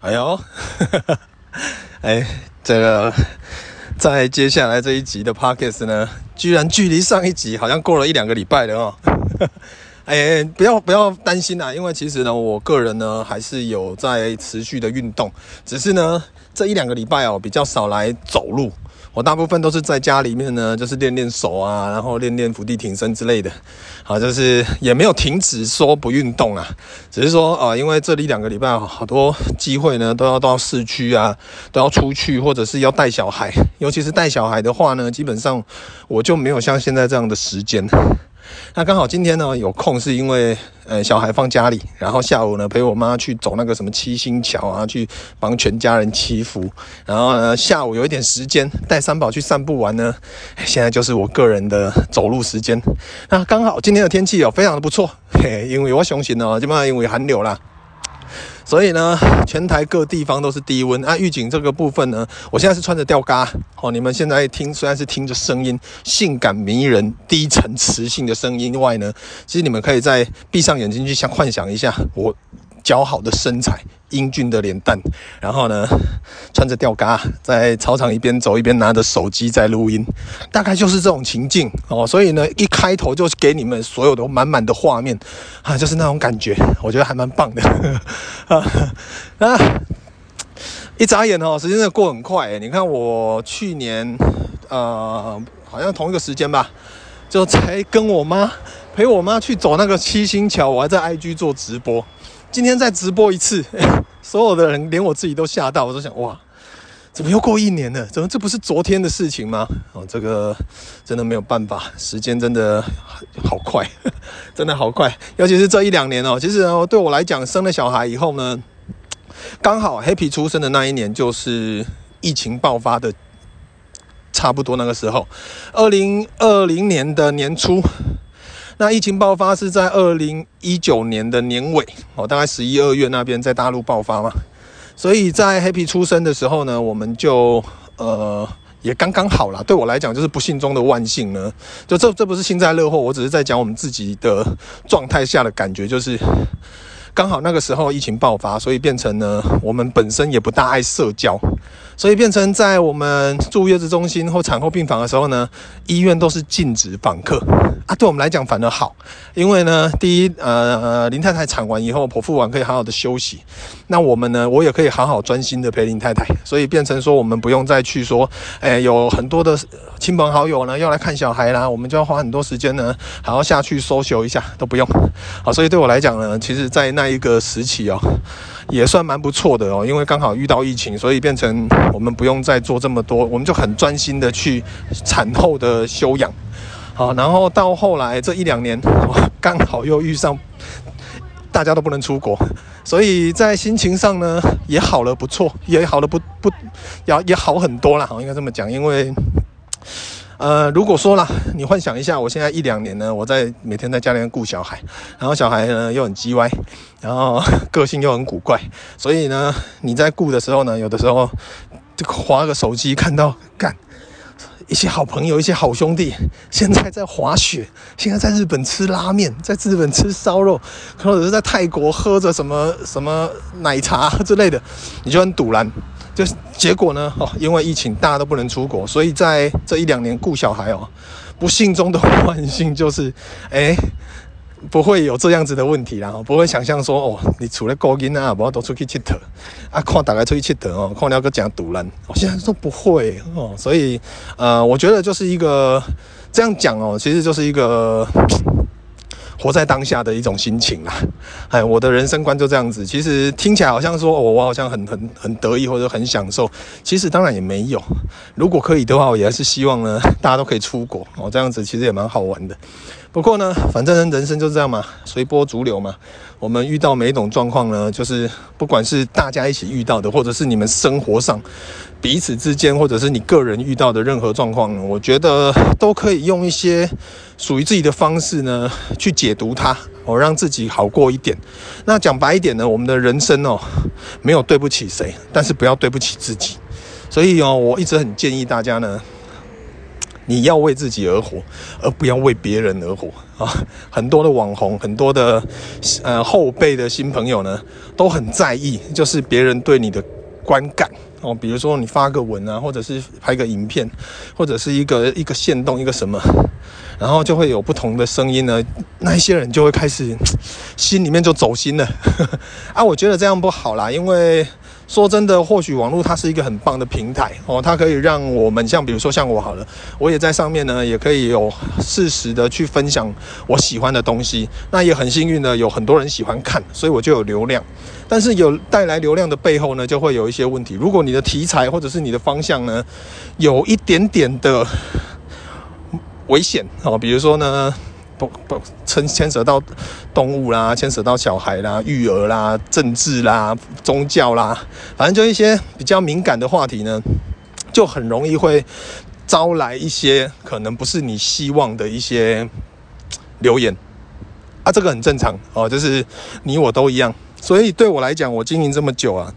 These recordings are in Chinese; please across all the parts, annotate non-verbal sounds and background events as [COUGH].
哎呦，[LAUGHS] 哎，这个在接下来这一集的 podcast 呢，居然距离上一集好像过了一两个礼拜了哦。[LAUGHS] 哎，不要不要担心啦，因为其实呢，我个人呢还是有在持续的运动，只是呢这一两个礼拜哦比较少来走路。我大部分都是在家里面呢，就是练练手啊，然后练练伏地挺身之类的，好，就是也没有停止说不运动啊，只是说啊，因为这里两个礼拜好多机会呢，都要到市区啊，都要出去，或者是要带小孩，尤其是带小孩的话呢，基本上我就没有像现在这样的时间。那刚好今天呢有空，是因为呃小孩放家里，然后下午呢陪我妈去走那个什么七星桥啊，去帮全家人祈福，然后呢下午有一点时间带三宝去散步玩呢，[LAUGHS] 现在就是我个人的走路时间。那刚好今天的天气哦非常的不错，嘿，因为我相信哦，基本上因为寒流啦。所以呢，全台各地方都是低温啊。预警这个部分呢，我现在是穿着吊嘎哦。你们现在听虽然是听着声音，性感迷人、低沉磁性的声音外呢，其实你们可以在闭上眼睛去想幻想一下我。姣好的身材，英俊的脸蛋，然后呢，穿着吊嘎在操场一边走一边拿着手机在录音，大概就是这种情境哦。所以呢，一开头就给你们所有的满满的画面啊，就是那种感觉，我觉得还蛮棒的 [LAUGHS] 啊。啊，一眨眼哦，时间真的过很快。你看我去年呃，好像同一个时间吧，就才跟我妈陪我妈去走那个七星桥，我还在 IG 做直播。今天再直播一次，[LAUGHS] 所有的人连我自己都吓到，我都想哇，怎么又过一年了？怎么这不是昨天的事情吗？哦，这个真的没有办法，时间真的好快，[LAUGHS] 真的好快。尤其是这一两年哦，其实哦，对我来讲，生了小孩以后呢，刚好 Happy 出生的那一年就是疫情爆发的差不多那个时候，二零二零年的年初。那疫情爆发是在二零一九年的年尾哦，大概十一二月那边在大陆爆发嘛，所以在 Happy 出生的时候呢，我们就呃也刚刚好啦。对我来讲就是不幸中的万幸呢，就这这不是幸灾乐祸，我只是在讲我们自己的状态下的感觉，就是刚好那个时候疫情爆发，所以变成呢我们本身也不大爱社交。所以变成在我们住月子中心或产后病房的时候呢，医院都是禁止访客啊。对我们来讲反而好，因为呢，第一，呃，林太太产完以后，剖腹完可以好好的休息。那我们呢，我也可以好好专心的陪林太太。所以变成说，我们不用再去说，哎，有很多的亲朋好友呢要来看小孩啦，我们就要花很多时间呢，还要下去搜修一下，都不用。好，所以对我来讲呢，其实在那一个时期哦。也算蛮不错的哦，因为刚好遇到疫情，所以变成我们不用再做这么多，我们就很专心的去产后的休养。好，然后到后来这一两年，[LAUGHS] 刚好又遇上大家都不能出国，所以在心情上呢也好了不错，也好了不不，也也好很多啦。好，应该这么讲，因为。呃，如果说啦，你幻想一下，我现在一两年呢，我在每天在家里面顾小孩，然后小孩呢又很叽歪，然后个性又很古怪，所以呢，你在顾的时候呢，有的时候就滑个手机，看到干一些好朋友、一些好兄弟，现在在滑雪，现在在日本吃拉面，在日本吃烧肉，或者是在泰国喝着什么什么奶茶之类的，你就很赌烂。就结果呢？哦，因为疫情，大家都不能出国，所以在这一两年顾小孩哦，不幸中的万幸就是，哎，不会有这样子的问题啦，不会想象说哦，你除了过瘾啊，不要多出去吃特啊，看大家出去吃特哦，看了个讲赌烂，我现在说不会哦，所以呃，我觉得就是一个这样讲哦，其实就是一个。活在当下的一种心情啦，哎，我的人生观就这样子。其实听起来好像说，哦，我好像很很很得意或者很享受。其实当然也没有。如果可以的话，我也还是希望呢，大家都可以出国哦，这样子其实也蛮好玩的。不过呢，反正人生就这样嘛，随波逐流嘛。我们遇到每一种状况呢，就是不管是大家一起遇到的，或者是你们生活上。彼此之间，或者是你个人遇到的任何状况呢，我觉得都可以用一些属于自己的方式呢，去解读它，哦，让自己好过一点。那讲白一点呢，我们的人生哦，没有对不起谁，但是不要对不起自己。所以哦，我一直很建议大家呢，你要为自己而活，而不要为别人而活啊！很多的网红，很多的呃后辈的新朋友呢，都很在意，就是别人对你的观感哦。比如说你发个文啊，或者是拍个影片，或者是一个一个线动一个什么，然后就会有不同的声音呢。那一些人就会开始心里面就走心了 [LAUGHS] 啊！我觉得这样不好啦，因为。说真的，或许网络它是一个很棒的平台哦，它可以让我们像比如说像我好了，我也在上面呢，也可以有适时的去分享我喜欢的东西。那也很幸运的有很多人喜欢看，所以我就有流量。但是有带来流量的背后呢，就会有一些问题。如果你的题材或者是你的方向呢，有一点点的危险哦，比如说呢。不不牵牵扯到动物啦，牵扯到小孩啦、育儿啦、政治啦、宗教啦，反正就一些比较敏感的话题呢，就很容易会招来一些可能不是你希望的一些留言啊，这个很正常哦，就是你我都一样，所以对我来讲，我经营这么久啊，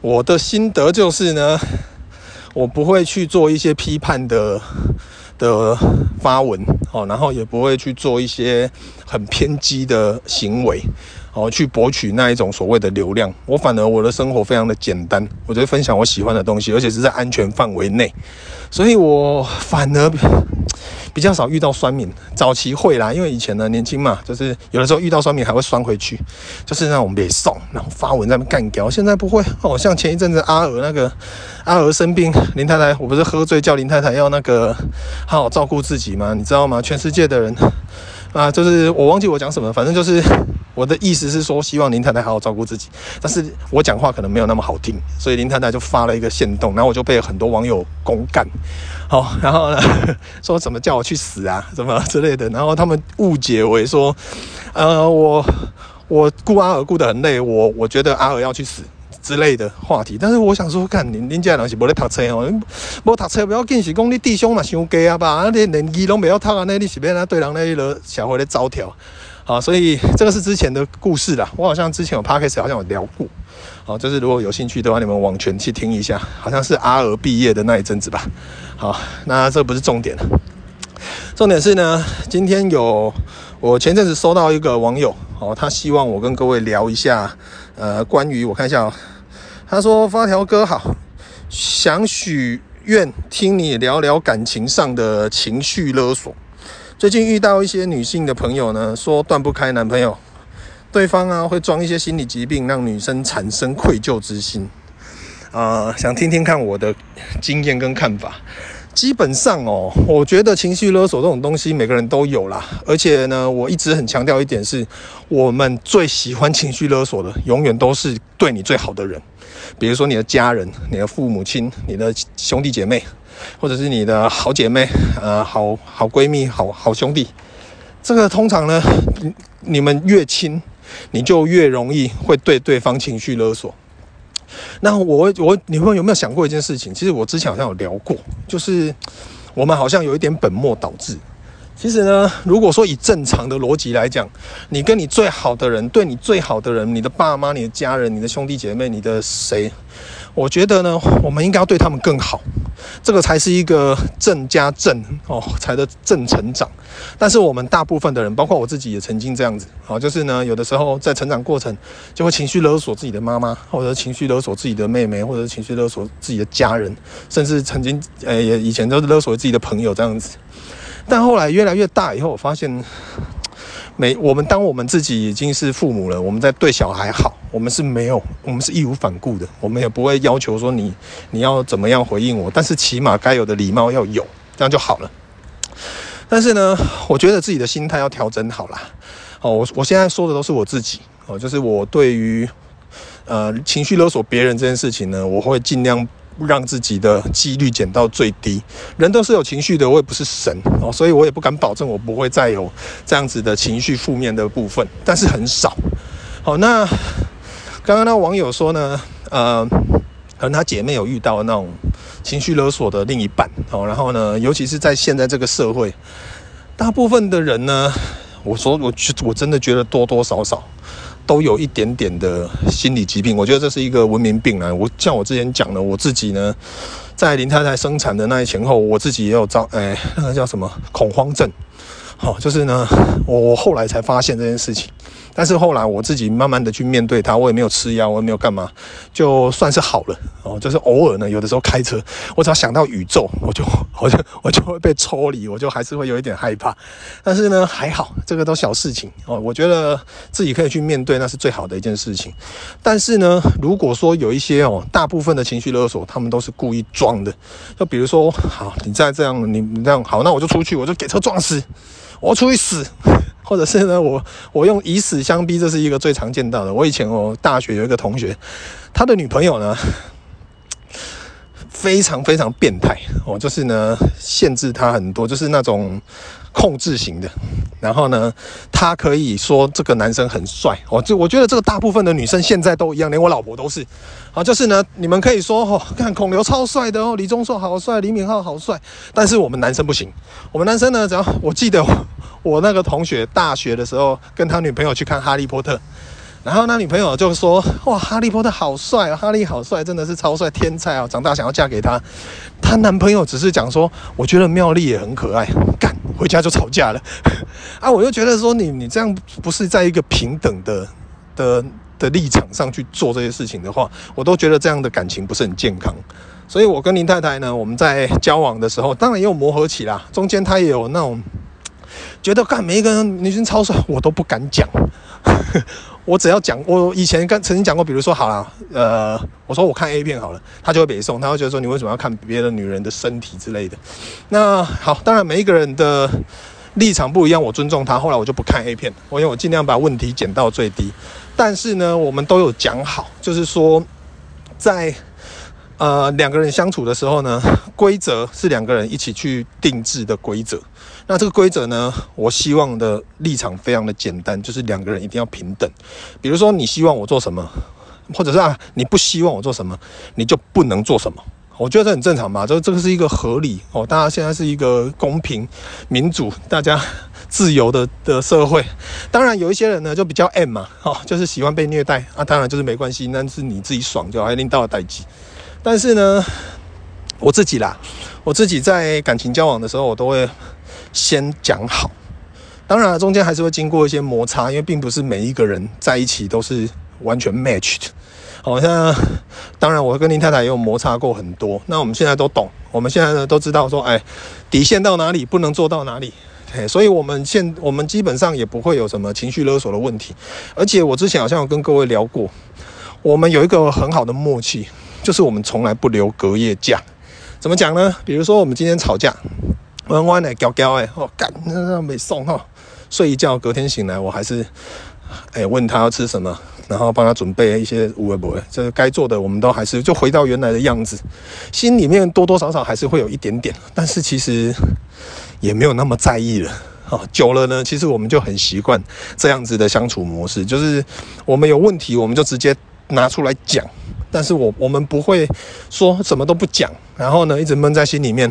我的心得就是呢，我不会去做一些批判的。的发文哦，然后也不会去做一些很偏激的行为哦，去博取那一种所谓的流量。我反而我的生活非常的简单，我觉得分享我喜欢的东西，而且是在安全范围内，所以我反而。比较少遇到酸民，早期会啦，因为以前呢年轻嘛，就是有的时候遇到酸民还会酸回去，就是那种别送，然后发文在那边干掉。现在不会哦，像前一阵子阿娥那个阿娥生病，林太太我不是喝醉叫林太太要那个好好照顾自己吗？你知道吗？全世界的人啊，就是我忘记我讲什么，反正就是。我的意思是说，希望林太太好好照顾自己，但是我讲话可能没有那么好听，所以林太太就发了一个限动，然后我就被很多网友公干，好，然后呢 [LAUGHS] 说怎么叫我去死啊，什么之类的，然后他们误解为说，呃，我我顾阿娥顾得很累，我我觉得阿娥要去死之类的话题，但是我想说，看您您家人是没在读册哦，没读册不要紧，是讲你弟兄嘛伤低啊吧，啊你连字都没有读啊，那你是要哪对人那个社会的招条。好，所以这个是之前的故事啦。我好像之前有 p o d c a s 好像有聊过。好，就是如果有兴趣的话，你们往前去听一下，好像是阿娥毕业的那一阵子吧。好，那这不是重点了。重点是呢，今天有我前阵子收到一个网友，哦，他希望我跟各位聊一下，呃，关于我看一下，他说发条哥好，想许愿听你聊聊感情上的情绪勒索。最近遇到一些女性的朋友呢，说断不开男朋友，对方啊会装一些心理疾病，让女生产生愧疚之心。啊、想听听看我的经验跟看法。基本上哦，我觉得情绪勒索这种东西每个人都有啦。而且呢，我一直很强调一点是，我们最喜欢情绪勒索的，永远都是对你最好的人，比如说你的家人、你的父母亲、你的兄弟姐妹。或者是你的好姐妹，呃，好好闺蜜，好好兄弟，这个通常呢，你们越亲，你就越容易会对对方情绪勒索。那我我你们有没有想过一件事情？其实我之前好像有聊过，就是我们好像有一点本末倒置。其实呢，如果说以正常的逻辑来讲，你跟你最好的人，对你最好的人，你的爸妈、你的家人、你的兄弟姐妹、你的谁？我觉得呢，我们应该要对他们更好，这个才是一个正加正哦，才的正成长。但是我们大部分的人，包括我自己也曾经这样子，好，就是呢，有的时候在成长过程就会情绪勒索自己的妈妈，或者情绪勒索自己的妹妹，或者情绪勒索自己的家人，甚至曾经呃，也以前都是勒索自己的朋友这样子。但后来越来越大以后，我发现。每我们当我们自己已经是父母了，我们在对小孩好，我们是没有，我们是义无反顾的，我们也不会要求说你你要怎么样回应我，但是起码该有的礼貌要有，这样就好了。但是呢，我觉得自己的心态要调整好啦。哦，我我现在说的都是我自己哦，就是我对于呃情绪勒索别人这件事情呢，我会尽量。让自己的几率减到最低。人都是有情绪的，我也不是神哦，所以我也不敢保证我不会再有这样子的情绪负面的部分，但是很少。好，那刚刚那网友说呢，呃，可能他姐妹有遇到那种情绪勒索的另一半哦，然后呢，尤其是在现在这个社会，大部分的人呢，我说我我真的觉得多多少少。都有一点点的心理疾病，我觉得这是一个文明病啊。我像我之前讲的，我自己呢在林太太生产的那一前后，我自己也有遭，哎，那个叫什么恐慌症。好，就是呢，我我后来才发现这件事情。但是后来我自己慢慢的去面对它，我也没有吃药，我也没有干嘛，就算是好了哦。就是偶尔呢，有的时候开车，我只要想到宇宙，我就我就我就会被抽离，我就还是会有一点害怕。但是呢，还好，这个都小事情哦。我觉得自己可以去面对，那是最好的一件事情。但是呢，如果说有一些哦，大部分的情绪勒索，他们都是故意装的。就比如说，好，你再这样，你你这样好，那我就出去，我就给车撞死，我出去死。或者是呢，我我用以死相逼，这是一个最常见到的。我以前我大学有一个同学，他的女朋友呢，非常非常变态哦，就是呢限制他很多，就是那种控制型的。然后呢，他可以说这个男生很帅我，就我觉得这个大部分的女生现在都一样，连我老婆都是。好，就是呢，你们可以说哦，看孔刘超帅的哦，李宗硕好帅，李敏镐好帅，但是我们男生不行。我们男生呢，只要我记得。我那个同学大学的时候跟他女朋友去看《哈利波特》，然后那女朋友就说：“哇，哈利波特好帅啊，哈利好帅，真的是超帅，天才啊！长大想要嫁给他。”她男朋友只是讲说：“我觉得妙丽也很可爱。”干，回家就吵架了。[LAUGHS] 啊，我就觉得说你你这样不是在一个平等的的的立场上去做这些事情的话，我都觉得这样的感情不是很健康。所以我跟林太太呢，我们在交往的时候，当然也有磨合期啦，中间她也有那种。觉得干每一个女生超帅，我都不敢讲。[LAUGHS] 我只要讲，我以前跟曾经讲过，比如说好了，呃，我说我看 A 片好了，他就会北宋，他会觉得说你为什么要看别的女人的身体之类的。那好，当然每一个人的立场不一样，我尊重他。后来我就不看 A 片，我因为我尽量把问题减到最低。但是呢，我们都有讲好，就是说在呃两个人相处的时候呢，规则是两个人一起去定制的规则。那这个规则呢，我希望的立场非常的简单，就是两个人一定要平等。比如说，你希望我做什么，或者是啊，你不希望我做什么，你就不能做什么。我觉得这很正常嘛，这这个是一个合理哦。大家现在是一个公平、民主、大家自由的的社会。当然，有一些人呢就比较 M 嘛，哦，就是喜欢被虐待啊。当然就是没关系，那是你自己爽就好，还领导的代际。但是呢，我自己啦，我自己在感情交往的时候，我都会。先讲好，当然中间还是会经过一些摩擦，因为并不是每一个人在一起都是完全 match 的。好像当然我跟林太太也有摩擦过很多，那我们现在都懂，我们现在呢都知道说，哎，底线到哪里不能做到哪里，所以我们现我们基本上也不会有什么情绪勒索的问题。而且我之前好像有跟各位聊过，我们有一个很好的默契，就是我们从来不留隔夜假。怎么讲呢？比如说我们今天吵架。弯弯的，娇娇哎，哦干，那那没送哈，睡一觉，隔天醒来，我还是哎、问他要吃什么，然后帮他准备一些无微不，这该做的我们都还是就回到原来的样子，心里面多多少少还是会有一点点，但是其实也没有那么在意了，哦，久了呢，其实我们就很习惯这样子的相处模式，就是我们有问题，我们就直接拿出来讲。但是我我们不会说什么都不讲，然后呢一直闷在心里面。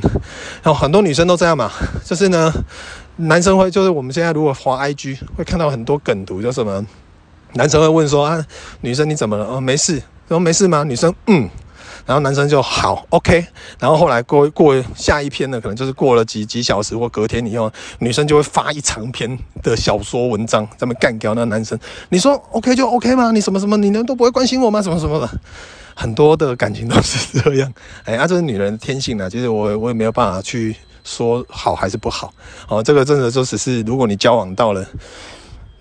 然后很多女生都这样嘛，就是呢，男生会就是我们现在如果滑 IG 会看到很多梗图，就什么男生会问说啊，女生你怎么了？哦，没事。说没事吗？女生嗯。然后男生就好，OK。然后后来过过下一篇呢，可能就是过了几几小时或隔天以后，女生就会发一长篇的小说文章，这么干掉那男生。你说 OK 就 OK 吗？你什么什么，你们都不会关心我吗？什么什么的，很多的感情都是这样。[LAUGHS] 哎，啊，这是女人天性啊。其实我我也没有办法去说好还是不好。哦，这个真的就只是如果你交往到了。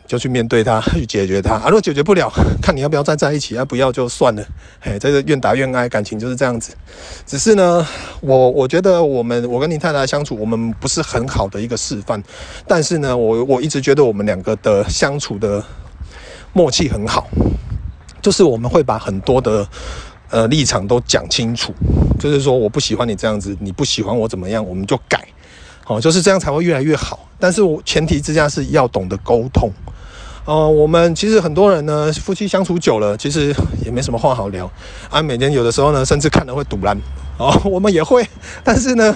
就去面对他，[LAUGHS] 去解决他啊！如果解决不了，[LAUGHS] 看你要不要再在一起啊！不要就算了。嘿，这个愿打愿挨，感情就是这样子。只是呢，我我觉得我们我跟你太太相处，我们不是很好的一个示范。但是呢，我我一直觉得我们两个的相处的默契很好，就是我们会把很多的呃立场都讲清楚。就是说，我不喜欢你这样子，你不喜欢我怎么样，我们就改。好，就是这样才会越来越好。但是我前提之下是要懂得沟通。哦、我们其实很多人呢，夫妻相处久了，其实也没什么话好聊啊。每天有的时候呢，甚至看了会堵烂哦，我们也会。但是呢，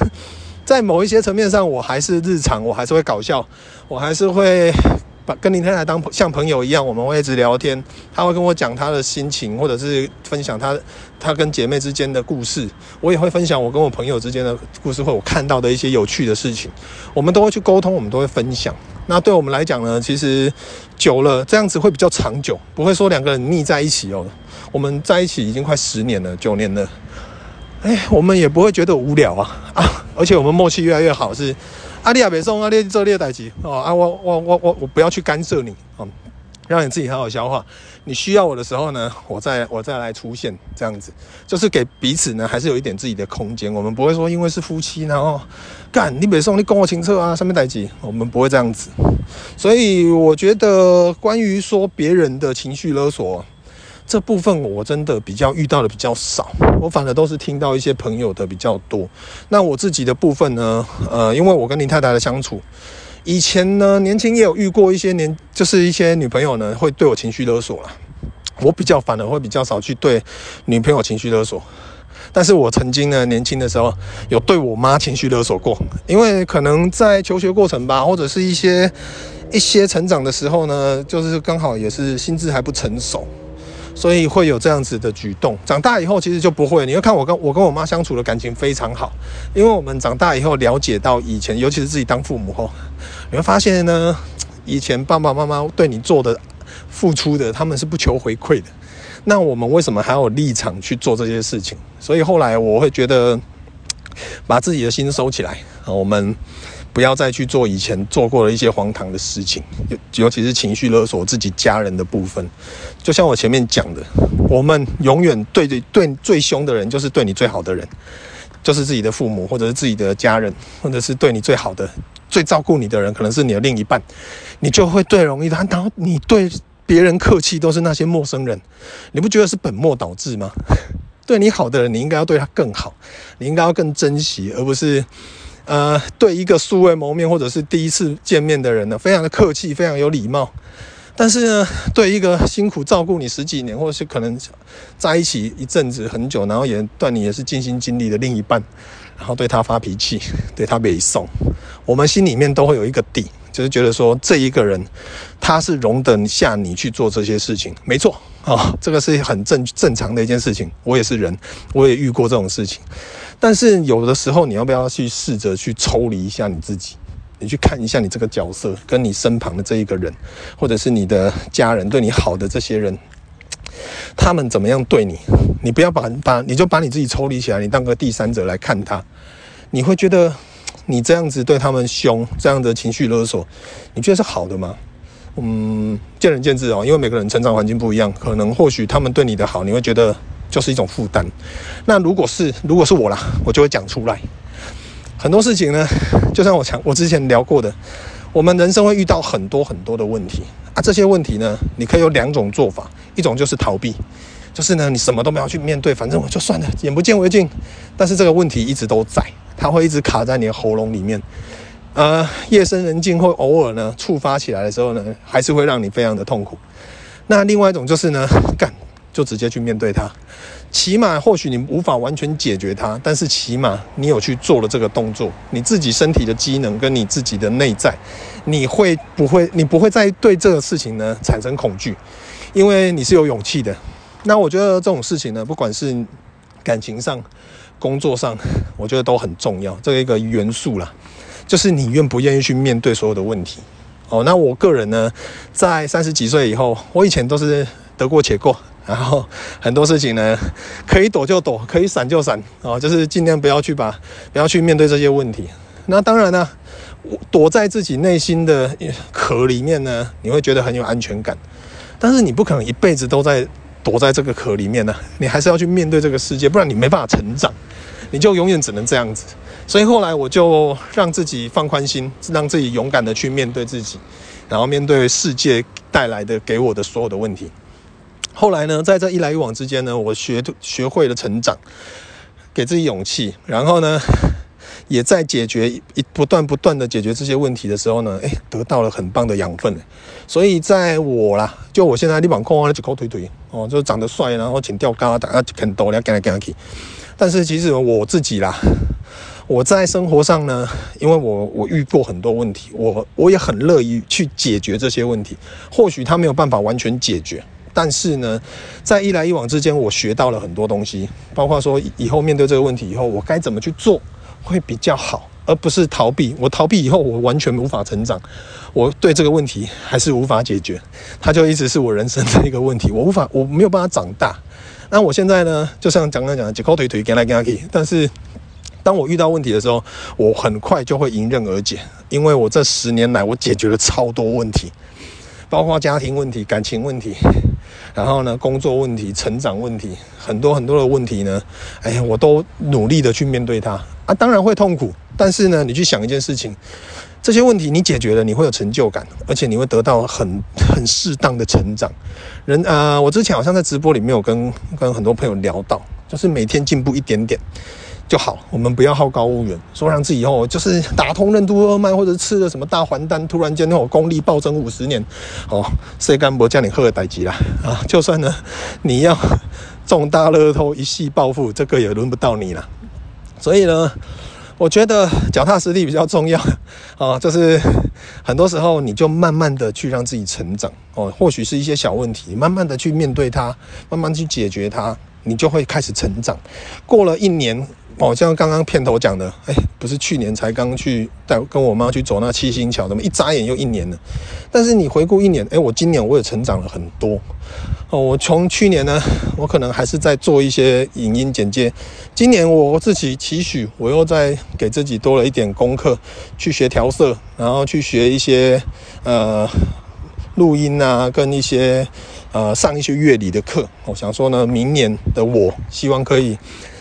在某一些层面上，我还是日常，我还是会搞笑，我还是会把跟林太太当像朋友一样，我们会一直聊天。她会跟我讲她的心情，或者是分享她她跟姐妹之间的故事。我也会分享我跟我朋友之间的故事，或我看到的一些有趣的事情。我们都会去沟通，我们都会分享。那对我们来讲呢，其实久了这样子会比较长久，不会说两个人腻在一起哦。我们在一起已经快十年了，九年了。哎，我们也不会觉得无聊啊啊！而且我们默契越来越好，是。阿丽亚别送阿丽做列代机哦啊，我我我我我不要去干涉你哦，让你自己好好消化。你需要我的时候呢，我再我再来出现，这样子就是给彼此呢，还是有一点自己的空间。我们不会说因为是夫妻，然后干你别送你跟我清澈啊，上面代机，我们不会这样子。所以我觉得关于说别人的情绪勒索。这部分我真的比较遇到的比较少，我反而都是听到一些朋友的比较多。那我自己的部分呢？呃，因为我跟林太太的相处，以前呢年轻也有遇过一些年，就是一些女朋友呢会对我情绪勒索啦。我比较反而会比较少去对女朋友情绪勒索，但是我曾经呢年轻的时候有对我妈情绪勒索过，因为可能在求学过程吧，或者是一些一些成长的时候呢，就是刚好也是心智还不成熟。所以会有这样子的举动，长大以后其实就不会。你会看我跟我跟我妈相处的感情非常好，因为我们长大以后了解到以前，尤其是自己当父母后，你会发现呢，以前爸爸妈妈对你做的付出的，他们是不求回馈的。那我们为什么还有立场去做这些事情？所以后来我会觉得，把自己的心收起来，我们。不要再去做以前做过的一些荒唐的事情，尤尤其是情绪勒索自己家人的部分。就像我前面讲的，我们永远对对对最凶的人，就是对你最好的人，就是自己的父母，或者是自己的家人，或者是对你最好的、最照顾你的人，可能是你的另一半，你就会最容易的。然后你对别人客气，都是那些陌生人，你不觉得是本末倒置吗？对你好的人，你应该要对他更好，你应该要更珍惜，而不是。呃，对一个素未谋面或者是第一次见面的人呢，非常的客气，非常有礼貌。但是呢，对一个辛苦照顾你十几年，或者是可能在一起一阵子很久，然后也对你也是尽心尽力的另一半，然后对他发脾气，对他北送，我们心里面都会有一个底，就是觉得说这一个人他是容得下你去做这些事情，没错啊，哦，这个是很正正常的一件事情。我也是人，我也遇过这种事情。但是有的时候，你要不要去试着去抽离一下你自己？你去看一下你这个角色，跟你身旁的这一个人，或者是你的家人对你好的这些人，他们怎么样对你？你不要把把你就把你自己抽离起来，你当个第三者来看他，你会觉得你这样子对他们凶，这样的情绪勒索，你觉得是好的吗？嗯，见仁见智哦，因为每个人成长环境不一样，可能或许他们对你的好，你会觉得。就是一种负担。那如果是如果是我啦，我就会讲出来。很多事情呢，就像我讲，我之前聊过的，我们人生会遇到很多很多的问题啊。这些问题呢，你可以有两种做法，一种就是逃避，就是呢，你什么都没有去面对，反正我就算了，眼不见为净。但是这个问题一直都在，它会一直卡在你的喉咙里面。呃，夜深人静或偶尔呢触发起来的时候呢，还是会让你非常的痛苦。那另外一种就是呢，[LAUGHS] 干。就直接去面对它，起码或许你无法完全解决它，但是起码你有去做了这个动作，你自己身体的机能跟你自己的内在，你会不会你不会再对这个事情呢产生恐惧，因为你是有勇气的。那我觉得这种事情呢，不管是感情上、工作上，我觉得都很重要。这一个元素啦，就是你愿不愿意去面对所有的问题。哦，那我个人呢，在三十几岁以后，我以前都是得过且过。然后很多事情呢，可以躲就躲，可以闪就闪，哦，就是尽量不要去把，不要去面对这些问题。那当然呢，躲在自己内心的壳里面呢，你会觉得很有安全感。但是你不可能一辈子都在躲在这个壳里面呢，你还是要去面对这个世界，不然你没办法成长，你就永远只能这样子。所以后来我就让自己放宽心，让自己勇敢的去面对自己，然后面对世界带来的给我的所有的问题。后来呢，在这一来一往之间呢，我学学会了成长，给自己勇气，然后呢，也在解决一不断不断的解决这些问题的时候呢，诶，得到了很棒的养分。所以在我啦，就我现在立板控啊，一口腿腿哦，就长得帅，然后请吊嘎，大家肯抖，你要干来干去。但是其实我自己啦，我在生活上呢，因为我我遇过很多问题，我我也很乐意去解决这些问题。或许他没有办法完全解决，但是呢，在一来一往之间，我学到了很多东西，包括说以后面对这个问题以后，我该怎么去做会比较好，而不是逃避。我逃避以后，我完全无法成长。我对这个问题还是无法解决，它就一直是我人生的一个问题，我无法我没有办法长大。那我现在呢，就像刚刚讲的，一块腿腿跟来跟去，但是。当我遇到问题的时候，我很快就会迎刃而解，因为我这十年来我解决了超多问题，包括家庭问题、感情问题，然后呢，工作问题、成长问题，很多很多的问题呢，哎呀，我都努力的去面对它啊，当然会痛苦，但是呢，你去想一件事情，这些问题你解决了，你会有成就感，而且你会得到很 [LAUGHS] 很适当的成长。人啊、呃，我之前好像在直播里面有跟跟很多朋友聊到，就是每天进步一点点。就好，我们不要好高骛远，说让自己以后就是打通任督二脉，或者吃了什么大还丹，突然间那种功力暴增五十年，哦，[LAUGHS] 谁敢不叫你喝代机啦啊！就算呢，你要中大乐透一夕暴富，这个也轮不到你了。所以呢，我觉得脚踏实地比较重要啊，[LAUGHS] 就是很多时候你就慢慢的去让自己成长哦，或许是一些小问题，慢慢的去面对它，慢慢去解决它，你就会开始成长。过了一年。哦，像刚刚片头讲的，哎，不是去年才刚去带跟我妈去走那七星桥，怎么一眨眼又一年了？但是你回顾一年，哎，我今年我也成长了很多。哦，我从去年呢，我可能还是在做一些影音剪接，今年我自己期许，我又在给自己多了一点功课，去学调色，然后去学一些呃录音啊，跟一些呃上一些乐理的课。我想说呢，明年的我希望可以。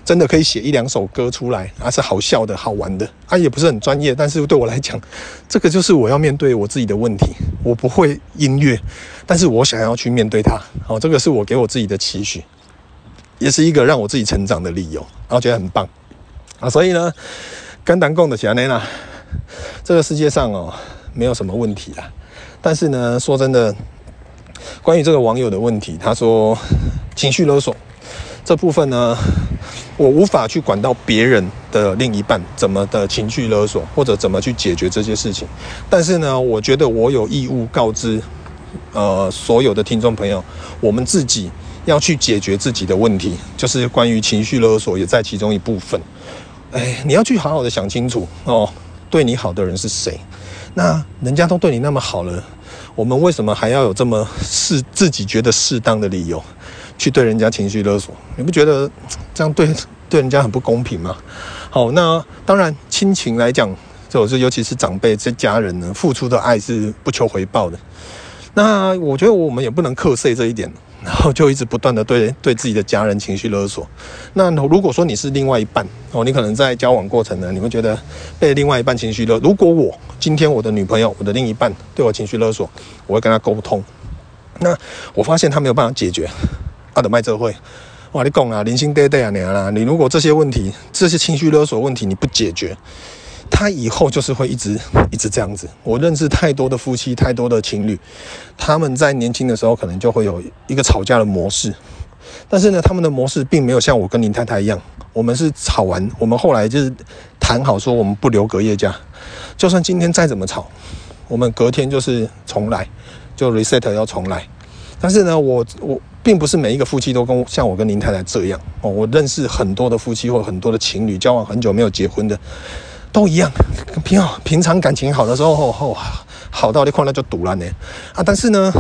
真的可以写一两首歌出来，啊，是好笑的、好玩的，啊，也不是很专业，但是对我来讲，这个就是我要面对我自己的问题。我不会音乐，但是我想要去面对它。好，这个是我给我自己的期许，[LAUGHS] 也是一个让我自己成长的理由，然后觉得很棒啊。所以呢，跟单共的起来呢，这个世界上哦，没有什么问题啦。但是呢，说真的，关于这个网友的问题，他说情绪勒索这部分呢。我无法去管到别人的另一半怎么的情绪勒索，或者怎么去解决这些事情。但是呢，我觉得我有义务告知，呃，所有的听众朋友，我们自己要去解决自己的问题，就是关于情绪勒索也在其中一部分。哎，你要去好好的想清楚哦，对你好的人是谁？那人家都对你那么好了，我们为什么还要有这么适自己觉得适当的理由？去对人家情绪勒索，你不觉得这样对对人家很不公平吗？好，那当然亲情来讲，就是尤其是长辈这家人呢，付出的爱是不求回报的。那我觉得我们也不能克碎这一点，然后就一直不断的对对自己的家人情绪勒索。那如果说你是另外一半哦，你可能在交往过程呢，你会觉得被另外一半情绪勒。如果我今天我的女朋友，我的另一半对我情绪勒索，我会跟他沟通。那我发现他没有办法解决。他的麦这会，哇！你讲啊，零星对对啊，你啊，你如果这些问题，这些情绪勒索问题你不解决，他以后就是会一直一直这样子。我认识太多的夫妻，太多的情侣，他们在年轻的时候可能就会有一个吵架的模式，但是呢，他们的模式并没有像我跟林太太一样，我们是吵完，我们后来就是谈好说，我们不留隔夜架，就算今天再怎么吵，我们隔天就是重来，就 reset 要重来。但是呢，我我。并不是每一个夫妻都跟像我跟林太太这样哦，我认识很多的夫妻或很多的情侣，交往很久没有结婚的，都一样。平好平常感情好的时候，哦哦，好到那块那就赌了呢啊！但是呢，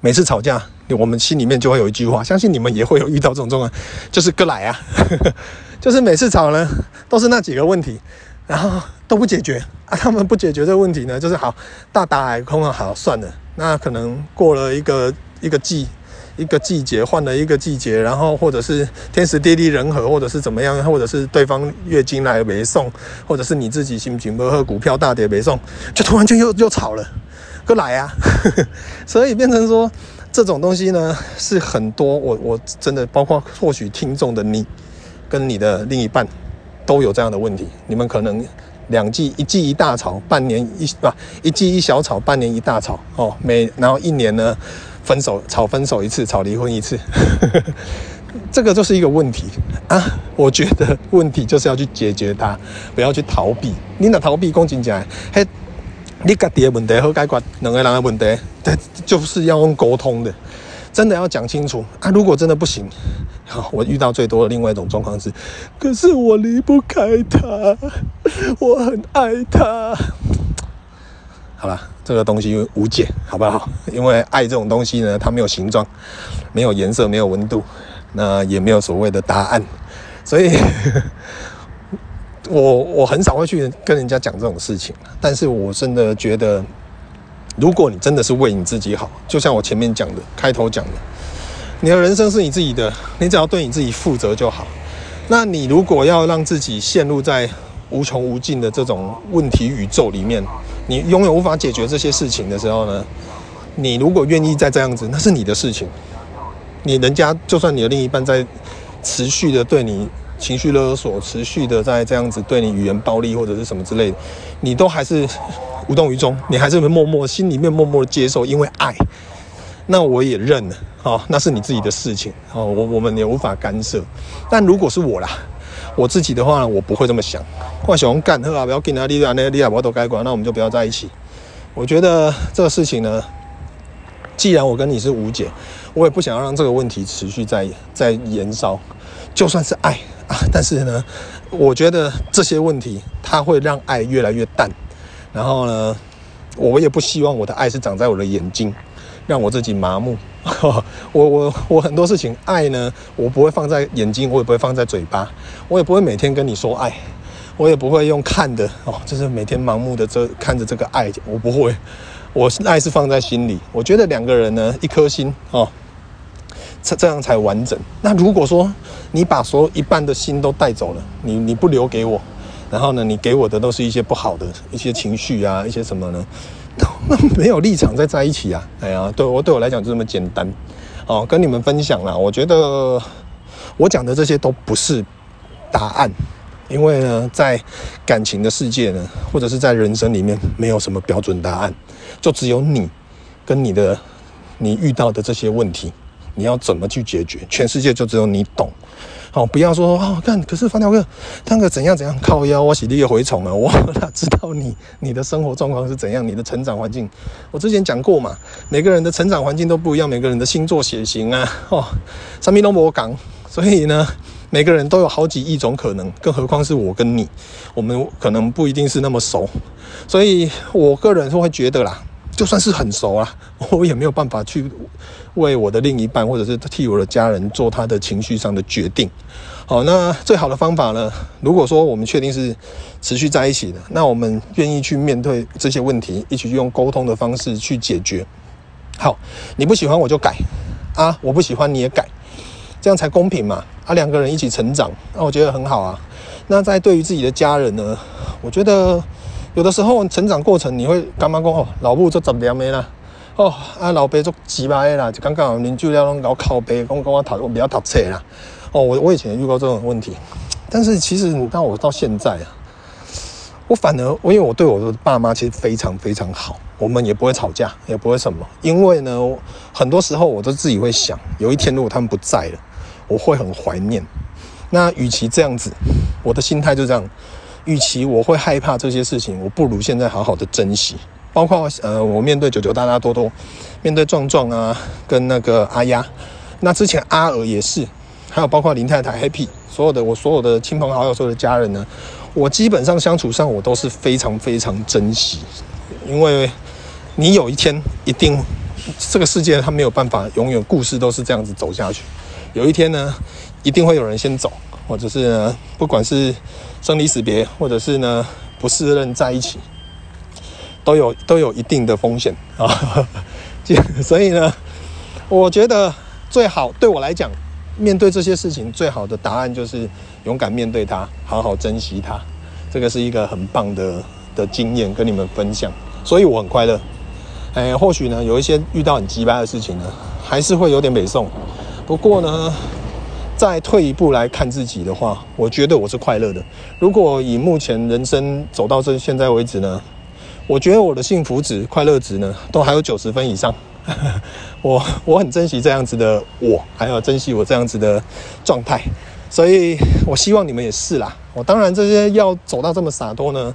每次吵架，我们心里面就会有一句话，相信你们也会有遇到这种状况，就是个来啊，[LAUGHS] 就是每次吵呢都是那几个问题，然后都不解决啊。他们不解决这个问题呢，就是好大打矮空啊，好算了。那可能过了一个一个季。一个季节换了一个季节，然后或者是天时地利人和，或者是怎么样，或者是对方月经来没送，或者是你自己心情不好，股票大跌没送，就突然间又又吵了，过来啊！[LAUGHS] 所以变成说这种东西呢，是很多我我真的包括或许听众的你跟你的另一半都有这样的问题，你们可能两季一季一大吵，半年一不一季一小吵，半年一大吵哦，每然后一年呢。分手吵分手一次，吵离婚一次，[LAUGHS] 这个就是一个问题啊！我觉得问题就是要去解决它，不要去逃避。你那逃避，讲真正，嘿，你家己的问题好解决，两个人的问题，就是要用沟通的，真的要讲清楚啊！如果真的不行，[LAUGHS] 我遇到最多的另外一种状况是，可是我离不开他，[LAUGHS] 我很爱他。好了，这个东西无解，好不好？因为爱这种东西呢，它没有形状，没有颜色，没有温度。那也没有所谓的答案，所以 [LAUGHS] 我我很少会去跟人家讲这种事情。但是我真的觉得，如果你真的是为你自己好，就像我前面讲的，开头讲的，你的人生是你自己的，你只要对你自己负责就好。那你如果要让自己陷入在无穷无尽的这种问题宇宙里面，你永远无法解决这些事情的时候呢，你如果愿意再这样子，那是你的事情。你人家就算你的另一半在持续的对你情绪勒索，持续的在这样子对你语言暴力或者是什么之类的，你都还是无动于衷，你还是会默默心里面默默的接受，因为爱，那我也认了，哦，那是你自己的事情，哦，我我们也无法干涉。但如果是我啦，我自己的话，我不会这么想，我想干好啊，不要跟他利啊，那利啊，我都该管，那我们就不要在一起。我觉得这个事情呢，既然我跟你是无解。我也不想要让这个问题持续在在延烧，就算是爱啊，但是呢，我觉得这些问题它会让爱越来越淡。然后呢，我也不希望我的爱是长在我的眼睛，让我自己麻木。[LAUGHS] 我我我很多事情爱呢，我不会放在眼睛，我也不会放在嘴巴，我也不会每天跟你说爱，我也不会用看的哦，就是每天盲目的这看着这个爱，我不会，我是爱是放在心里。我觉得两个人呢，一颗心哦。这这样才完整。那如果说你把所有一半的心都带走了，你你不留给我，然后呢，你给我的都是一些不好的一些情绪啊，一些什么呢？那 [LAUGHS] 没有立场再在一起啊！哎呀，对我对我来讲就这么简单。哦，跟你们分享啦，我觉得我讲的这些都不是答案，因为呢，在感情的世界呢，或者是在人生里面，没有什么标准答案，就只有你跟你的你遇到的这些问题。你要怎么去解决？全世界就只有你懂。好，不要说哦，看，可是帆条哥，那个怎样怎样靠腰，我是你的蛔虫啊，我哪知道你你的生活状况是怎样，你的成长环境。我之前讲过嘛，每个人的成长环境都不一样，每个人的星座血型啊，哦，上面都没讲，所以呢，每个人都有好几亿种可能，更何况是我跟你，我们可能不一定是那么熟，所以我个人是会觉得啦。就算是很熟啊，[LAUGHS] 我也没有办法去为我的另一半，或者是替我的家人做他的情绪上的决定。好，那最好的方法呢？如果说我们确定是持续在一起的，那我们愿意去面对这些问题，一起去用沟通的方式去解决。好，你不喜欢我就改啊，我不喜欢你也改，这样才公平嘛。啊，两个人一起成长，那我觉得很好啊。那在对于自己的家人呢，我觉得。有的时候成长过程你会干嘛讲哦，老母做十年的啦，哦啊老爸做几百的啦，就刚刚邻居要搞靠背，讲讲我读我比较读册啦，哦我我以前也遇过这种问题，但是其实你到我到现在啊，我反而我因为我对我的爸妈其实非常非常好，我们也不会吵架，也不会什么，因为呢很多时候我都自己会想，有一天如果他们不在了，我会很怀念，那与其这样子，我的心态就这样。与其我会害怕这些事情，我不如现在好好的珍惜。包括呃，我面对九九大大多多，面对壮壮啊，跟那个阿丫，那之前阿尔也是，还有包括林太太 Happy，所有的我所有的亲朋好友，所有的家人呢，我基本上相处上我都是非常非常珍惜，因为你有一天一定这个世界它没有办法永远故事都是这样子走下去，有一天呢，一定会有人先走。或者是呢，不管是生离死别，或者是呢不适任在一起，都有都有一定的风险啊。[LAUGHS] 所以呢，我觉得最好对我来讲，面对这些事情，最好的答案就是勇敢面对它，好好珍惜它。这个是一个很棒的的经验，跟你们分享。所以我很快乐。哎，或许呢，有一些遇到很鸡掰的事情呢，还是会有点北宋。不过呢。再退一步来看自己的话，我觉得我是快乐的。如果以目前人生走到这现在为止呢，我觉得我的幸福值、快乐值呢，都还有九十分以上。[LAUGHS] 我我很珍惜这样子的我，还有珍惜我这样子的状态，所以我希望你们也是啦。我当然这些要走到这么洒脱呢，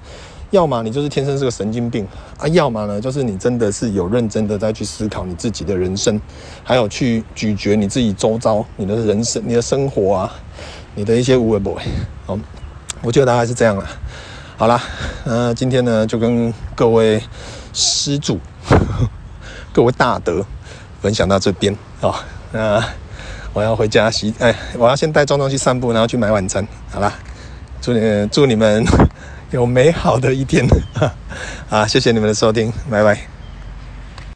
要么你就是天生是个神经病啊，要么呢就是你真的是有认真的在去思考你自己的人生，还有去咀嚼你自己周遭你的人生、你的生活啊，你的一些无谓 boy。好，我觉得大概是这样了。好啦，那今天呢就跟各位施主、[LAUGHS] 各位大德分享到这边啊。那我要回家洗，哎，我要先带壮壮去散步，然后去买晚餐。好啦，祝你祝你们有美好的一天。[LAUGHS] 啊，谢谢你们的收听，拜拜。